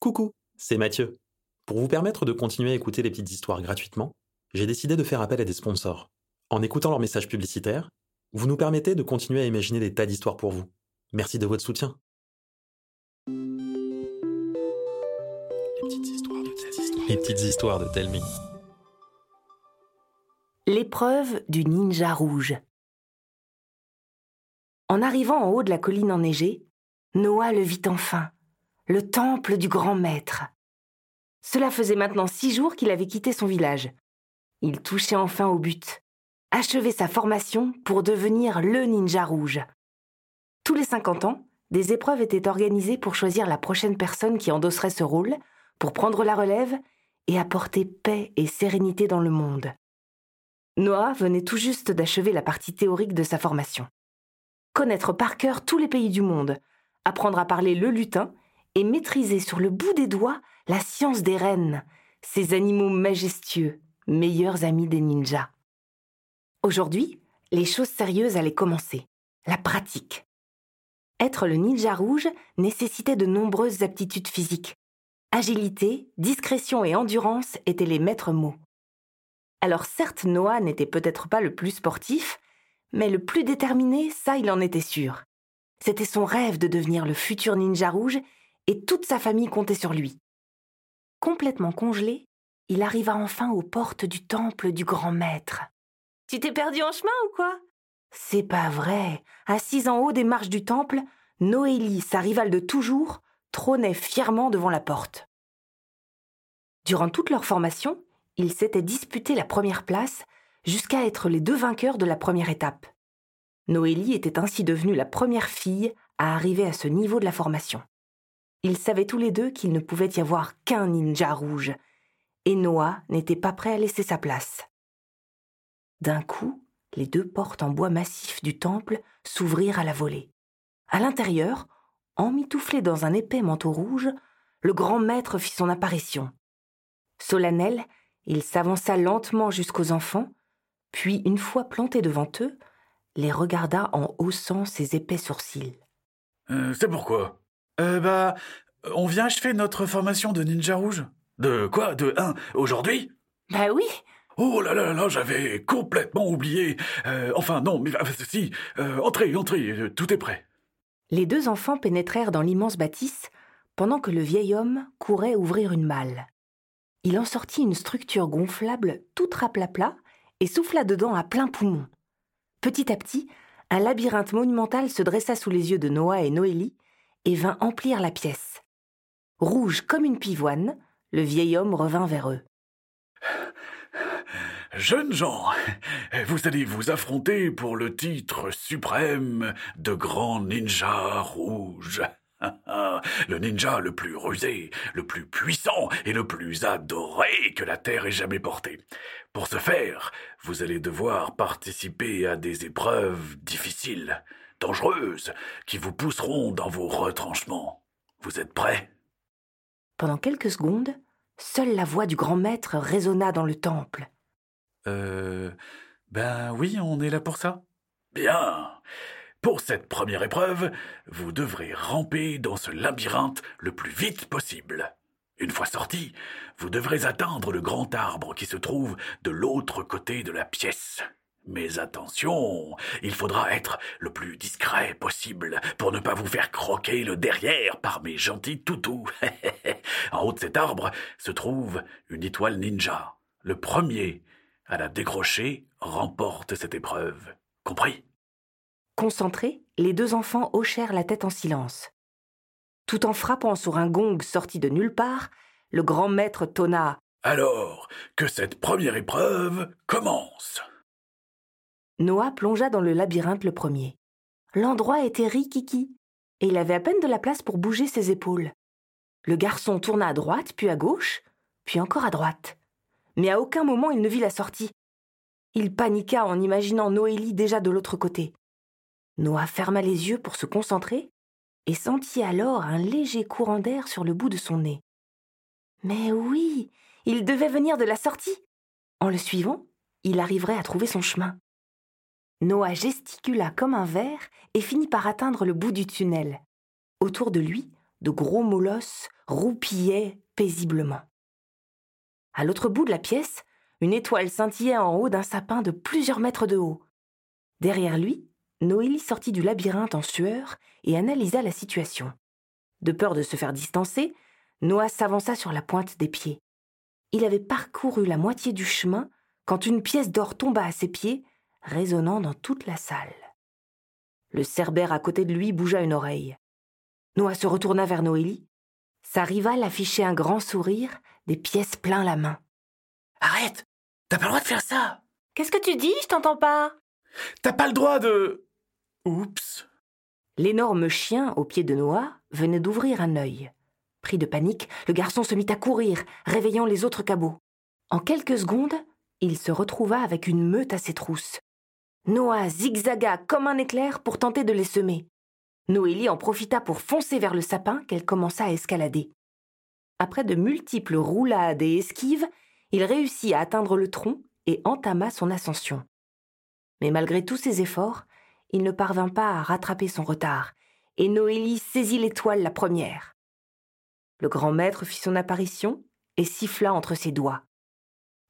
Coucou, c'est Mathieu. Pour vous permettre de continuer à écouter les petites histoires gratuitement, j'ai décidé de faire appel à des sponsors. En écoutant leurs messages publicitaires, vous nous permettez de continuer à imaginer des tas d'histoires pour vous. Merci de votre soutien. Les petites histoires de Telmi. Les petites histoires de Telmi. L'épreuve du ninja rouge. En arrivant en haut de la colline enneigée, Noah le vit enfin, le temple du grand maître. Cela faisait maintenant six jours qu'il avait quitté son village. Il touchait enfin au but, achever sa formation pour devenir le ninja rouge. Tous les 50 ans, des épreuves étaient organisées pour choisir la prochaine personne qui endosserait ce rôle, pour prendre la relève et apporter paix et sérénité dans le monde. Noah venait tout juste d'achever la partie théorique de sa formation. Connaître par cœur tous les pays du monde, apprendre à parler le lutin et maîtriser sur le bout des doigts la science des rennes, ces animaux majestueux, meilleurs amis des ninjas. Aujourd'hui, les choses sérieuses allaient commencer, la pratique. Être le ninja rouge nécessitait de nombreuses aptitudes physiques. Agilité, discrétion et endurance étaient les maîtres mots. Alors certes, Noah n'était peut-être pas le plus sportif, mais le plus déterminé, ça il en était sûr. C'était son rêve de devenir le futur ninja rouge et toute sa famille comptait sur lui. Complètement congelé, il arriva enfin aux portes du temple du grand maître. Tu t'es perdu en chemin ou quoi? C'est pas vrai. Assise en haut des marches du temple, Noélie, sa rivale de toujours, trônait fièrement devant la porte. Durant toute leur formation, ils s'étaient disputé la première place jusqu'à être les deux vainqueurs de la première étape. Noélie était ainsi devenue la première fille à arriver à ce niveau de la formation. Ils savaient tous les deux qu'il ne pouvait y avoir qu'un ninja rouge, et Noah n'était pas prêt à laisser sa place. D'un coup, les deux portes en bois massif du temple s'ouvrirent à la volée. À l'intérieur, emmitouflé dans un épais manteau rouge, le grand maître fit son apparition. Solennel, il s'avança lentement jusqu'aux enfants, puis, une fois planté devant eux, les regarda en haussant ses épais sourcils. Euh, c'est pourquoi? Euh, bah, on vient achever notre formation de ninja rouge. De quoi? De un Aujourd'hui? Bah oui Oh là là là, j'avais complètement oublié. Euh, enfin, non, mais si. Euh, entrez, entrez, euh, tout est prêt. Les deux enfants pénétrèrent dans l'immense bâtisse pendant que le vieil homme courait ouvrir une malle il en sortit une structure gonflable toute raplapla et souffla dedans à plein poumon. Petit à petit, un labyrinthe monumental se dressa sous les yeux de Noah et Noélie et vint emplir la pièce. Rouge comme une pivoine, le vieil homme revint vers eux. Jeunes gens, vous allez vous affronter pour le titre suprême de grand ninja rouge. le ninja le plus rusé, le plus puissant et le plus adoré que la Terre ait jamais porté. Pour ce faire, vous allez devoir participer à des épreuves difficiles, dangereuses, qui vous pousseront dans vos retranchements. Vous êtes prêts? Pendant quelques secondes, seule la voix du grand maître résonna dans le temple. Euh. Ben oui, on est là pour ça. Bien. Pour cette première épreuve, vous devrez ramper dans ce labyrinthe le plus vite possible. Une fois sorti, vous devrez atteindre le grand arbre qui se trouve de l'autre côté de la pièce. Mais attention, il faudra être le plus discret possible pour ne pas vous faire croquer le derrière par mes gentils toutous. en haut de cet arbre se trouve une étoile ninja. Le premier à la décrocher remporte cette épreuve. Compris? Concentrés, les deux enfants hochèrent la tête en silence. Tout en frappant sur un gong sorti de nulle part, le grand maître tonna Alors, que cette première épreuve commence. Noah plongea dans le labyrinthe le premier. L'endroit était rikiki, et il avait à peine de la place pour bouger ses épaules. Le garçon tourna à droite, puis à gauche, puis encore à droite. Mais à aucun moment il ne vit la sortie. Il paniqua en imaginant Noélie déjà de l'autre côté. Noah ferma les yeux pour se concentrer et sentit alors un léger courant d'air sur le bout de son nez. Mais oui, il devait venir de la sortie. En le suivant, il arriverait à trouver son chemin. Noah gesticula comme un ver et finit par atteindre le bout du tunnel. Autour de lui, de gros molosses roupillait paisiblement. À l'autre bout de la pièce, une étoile scintillait en haut d'un sapin de plusieurs mètres de haut. Derrière lui, Noélie sortit du labyrinthe en sueur et analysa la situation. De peur de se faire distancer, Noah s'avança sur la pointe des pieds. Il avait parcouru la moitié du chemin quand une pièce d'or tomba à ses pieds, résonnant dans toute la salle. Le cerbère à côté de lui bougea une oreille. Noah se retourna vers Noélie. Sa rivale affichait un grand sourire, des pièces plein la main. Arrête T'as pas le droit de faire ça Qu'est-ce que tu dis? Je t'entends pas. T'as pas le droit de. Oups L'énorme chien au pied de Noah venait d'ouvrir un œil. Pris de panique, le garçon se mit à courir, réveillant les autres cabots. En quelques secondes, il se retrouva avec une meute à ses trousses. Noah zigzaga comme un éclair pour tenter de les semer. Noélie en profita pour foncer vers le sapin qu'elle commença à escalader. Après de multiples roulades et esquives, il réussit à atteindre le tronc et entama son ascension. Mais malgré tous ses efforts, il ne parvint pas à rattraper son retard, et Noélie saisit l'étoile la première. Le grand maître fit son apparition et siffla entre ses doigts.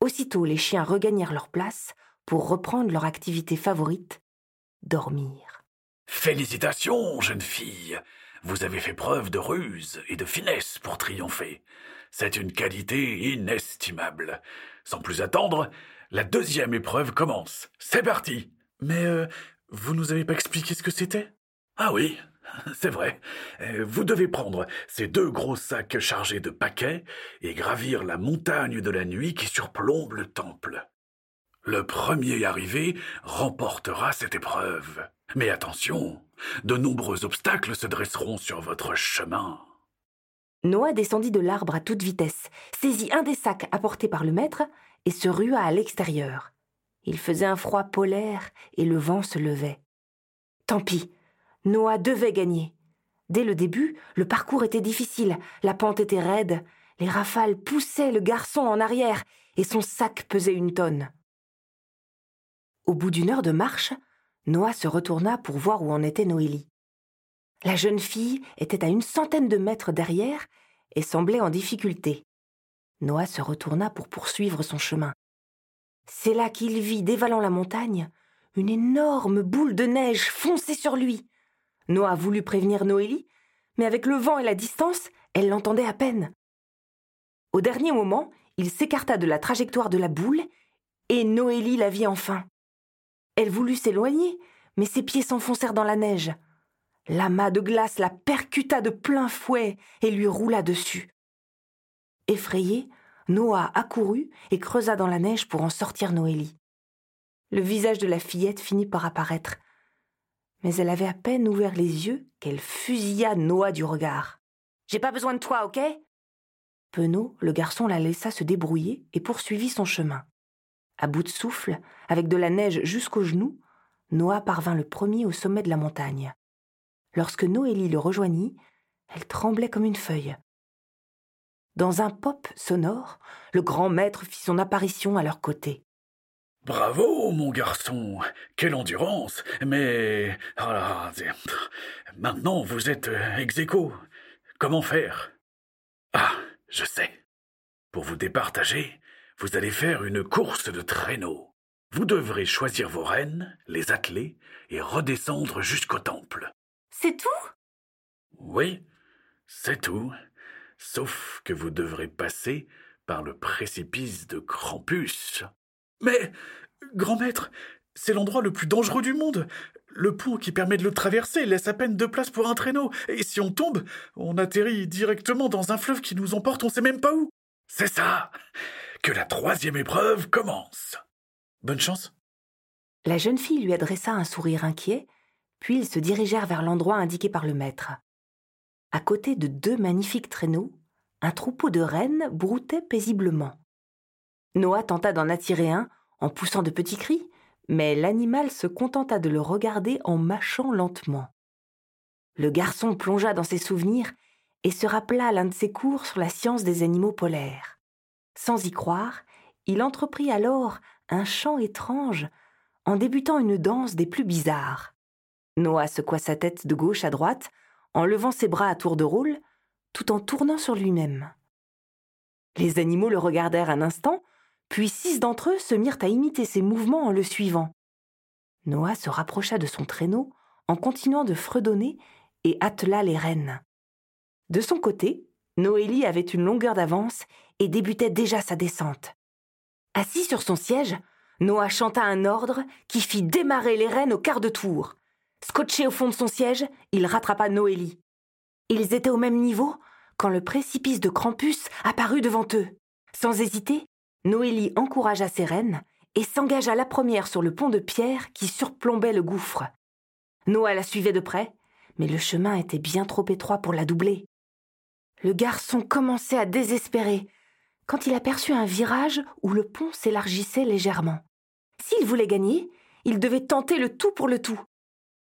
Aussitôt les chiens regagnèrent leur place pour reprendre leur activité favorite, dormir. Félicitations, jeune fille. Vous avez fait preuve de ruse et de finesse pour triompher. C'est une qualité inestimable. Sans plus attendre, la deuxième épreuve commence. C'est parti. Mais euh, vous nous avez pas expliqué ce que c'était? Ah oui, c'est vrai. Euh, vous devez prendre ces deux gros sacs chargés de paquets et gravir la montagne de la nuit qui surplombe le temple. Le premier arrivé remportera cette épreuve. Mais attention, de nombreux obstacles se dresseront sur votre chemin. Noah descendit de l'arbre à toute vitesse, saisit un des sacs apportés par le maître et se rua à l'extérieur. Il faisait un froid polaire et le vent se levait. Tant pis, Noah devait gagner. Dès le début, le parcours était difficile, la pente était raide, les rafales poussaient le garçon en arrière et son sac pesait une tonne. Au bout d'une heure de marche, Noah se retourna pour voir où en était Noélie. La jeune fille était à une centaine de mètres derrière et semblait en difficulté. Noah se retourna pour poursuivre son chemin. C'est là qu'il vit, dévalant la montagne, une énorme boule de neige foncer sur lui. Noah voulut prévenir Noélie, mais avec le vent et la distance, elle l'entendait à peine. Au dernier moment, il s'écarta de la trajectoire de la boule, et Noélie la vit enfin. Elle voulut s'éloigner, mais ses pieds s'enfoncèrent dans la neige. L'amas de glace la percuta de plein fouet et lui roula dessus. Effrayé, Noah accourut et creusa dans la neige pour en sortir Noélie. Le visage de la fillette finit par apparaître, mais elle avait à peine ouvert les yeux qu'elle fusilla Noah du regard. J'ai pas besoin de toi, ok? Penaud, le garçon, la laissa se débrouiller et poursuivit son chemin. À bout de souffle, avec de la neige jusqu'aux genoux, Noah parvint le premier au sommet de la montagne. Lorsque Noélie le rejoignit, elle tremblait comme une feuille. Dans un pop sonore, le grand maître fit son apparition à leur côté. Bravo, mon garçon. Quelle endurance. Mais. maintenant, vous êtes ex Comment faire? Ah, je sais. Pour vous départager, vous allez faire une course de traîneau. Vous devrez choisir vos reines, les atteler et redescendre jusqu'au temple. C'est tout? Oui, c'est tout. Sauf que vous devrez passer par le précipice de Krampus. Mais, grand maître, c'est l'endroit le plus dangereux du monde. Le pont qui permet de le traverser laisse à peine de place pour un traîneau, et si on tombe, on atterrit directement dans un fleuve qui nous emporte on sait même pas où. C'est ça que la troisième épreuve commence. Bonne chance. La jeune fille lui adressa un sourire inquiet, puis ils se dirigèrent vers l'endroit indiqué par le maître. À côté de deux magnifiques traîneaux, un troupeau de rennes broutait paisiblement. Noah tenta d'en attirer un en poussant de petits cris, mais l'animal se contenta de le regarder en mâchant lentement. Le garçon plongea dans ses souvenirs et se rappela l'un de ses cours sur la science des animaux polaires. Sans y croire, il entreprit alors un chant étrange en débutant une danse des plus bizarres. Noah secoua sa tête de gauche à droite en levant ses bras à tour de rôle, tout en tournant sur lui-même. Les animaux le regardèrent un instant, puis six d'entre eux se mirent à imiter ses mouvements en le suivant. Noah se rapprocha de son traîneau en continuant de fredonner et attela les rennes. De son côté, Noélie avait une longueur d'avance et débutait déjà sa descente. Assis sur son siège, Noah chanta un ordre qui fit démarrer les rennes au quart de tour. Scotché au fond de son siège, il rattrapa Noélie. Ils étaient au même niveau quand le précipice de Krampus apparut devant eux. Sans hésiter, Noélie encouragea ses rennes et s'engagea la première sur le pont de pierre qui surplombait le gouffre. Noah la suivait de près, mais le chemin était bien trop étroit pour la doubler. Le garçon commençait à désespérer quand il aperçut un virage où le pont s'élargissait légèrement. S'il voulait gagner, il devait tenter le tout pour le tout.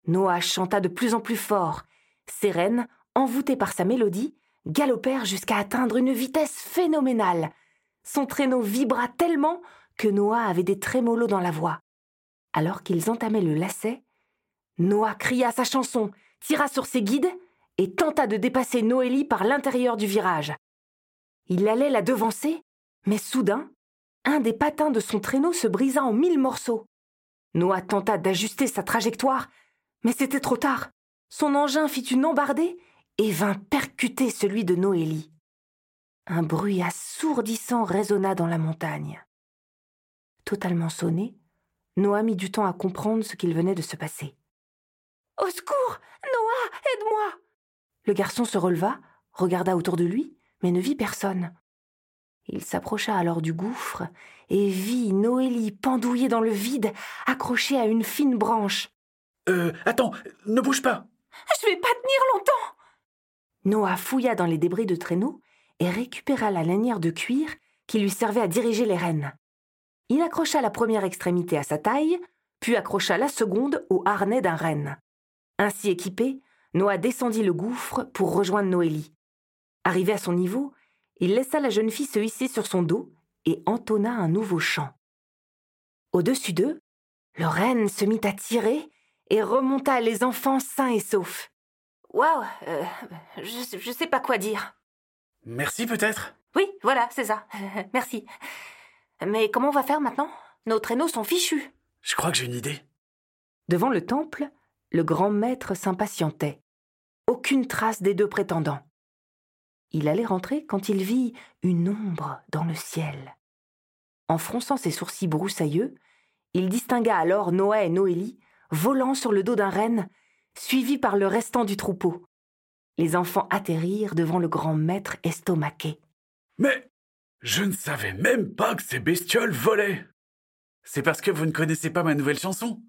Noah chanta de plus en plus fort. Ses rennes, envoûtées par sa mélodie, galopèrent jusqu'à atteindre une vitesse phénoménale. Son traîneau vibra tellement que Noah avait des trémolos dans la voix. Alors qu'ils entamaient le lacet, Noah cria sa chanson, tira sur ses guides et tenta de dépasser Noélie par l'intérieur du virage. Il allait la devancer, mais soudain, un des patins de son traîneau se brisa en mille morceaux. Noah tenta d'ajuster sa trajectoire, mais c'était trop tard. Son engin fit une embardée et vint percuter celui de Noélie. Un bruit assourdissant résonna dans la montagne. Totalement sonné, Noah mit du temps à comprendre ce qu'il venait de se passer. Au secours Noah, aide-moi Le garçon se releva, regarda autour de lui, mais ne vit personne. Il s'approcha alors du gouffre et vit Noélie pendouillée dans le vide, accrochée à une fine branche. Euh, attends, ne bouge pas. Je vais pas tenir longtemps. Noah fouilla dans les débris de traîneau et récupéra la lanière de cuir qui lui servait à diriger les rênes. Il accrocha la première extrémité à sa taille, puis accrocha la seconde au harnais d'un renne. Ainsi équipé, Noah descendit le gouffre pour rejoindre Noélie. Arrivé à son niveau, il laissa la jeune fille se hisser sur son dos et entonna un nouveau chant. Au-dessus d'eux, le renne se mit à tirer et remonta les enfants sains et saufs. Waouh, euh, je, je sais pas quoi dire. Merci peut-être? Oui, voilà, c'est ça. Merci. Mais comment on va faire maintenant? Nos traîneaux sont fichus. Je crois que j'ai une idée. Devant le temple, le grand maître s'impatientait. Aucune trace des deux prétendants. Il allait rentrer quand il vit une ombre dans le ciel. En fronçant ses sourcils broussailleux, il distingua alors Noé et Noélie volant sur le dos d'un renne, suivis par le restant du troupeau. Les enfants atterrirent devant le grand maître estomaqué. Mais je ne savais même pas que ces bestioles volaient. C'est parce que vous ne connaissez pas ma nouvelle chanson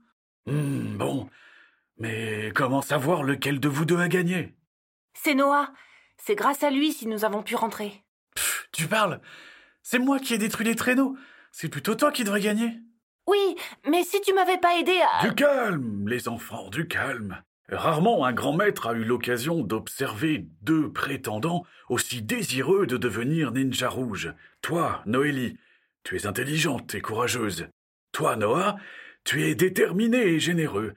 hmm, Bon, mais comment savoir lequel de vous deux a gagné C'est Noah. C'est grâce à lui si nous avons pu rentrer. tu parles C'est moi qui ai détruit les traîneaux. C'est plutôt toi qui devrais gagner. Oui, mais si tu m'avais pas aidé à... Du calme, les enfants, du calme. Rarement un grand maître a eu l'occasion d'observer deux prétendants aussi désireux de devenir ninja rouge. Toi, Noélie, tu es intelligente et courageuse. Toi, Noah, tu es déterminé et généreux.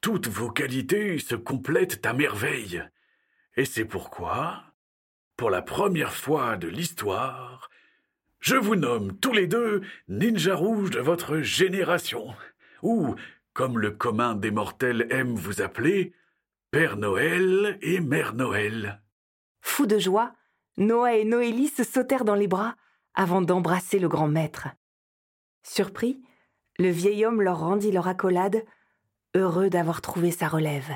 Toutes vos qualités se complètent à merveille. Et c'est pourquoi, pour la première fois de l'histoire, je vous nomme tous les deux ninja rouge de votre génération, ou comme le commun des mortels aime vous appeler, Père Noël et Mère Noël. Fous de joie, Noah et Noélie se sautèrent dans les bras avant d'embrasser le grand maître. Surpris, le vieil homme leur rendit leur accolade, heureux d'avoir trouvé sa relève.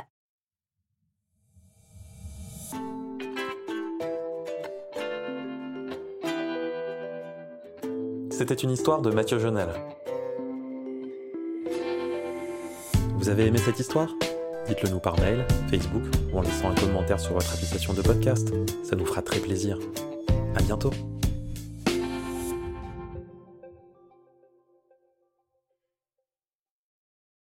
C'était une histoire de Mathieu Jonel. Vous avez aimé cette histoire? Dites-le nous par mail, Facebook ou en laissant un commentaire sur votre application de podcast. Ça nous fera très plaisir. À bientôt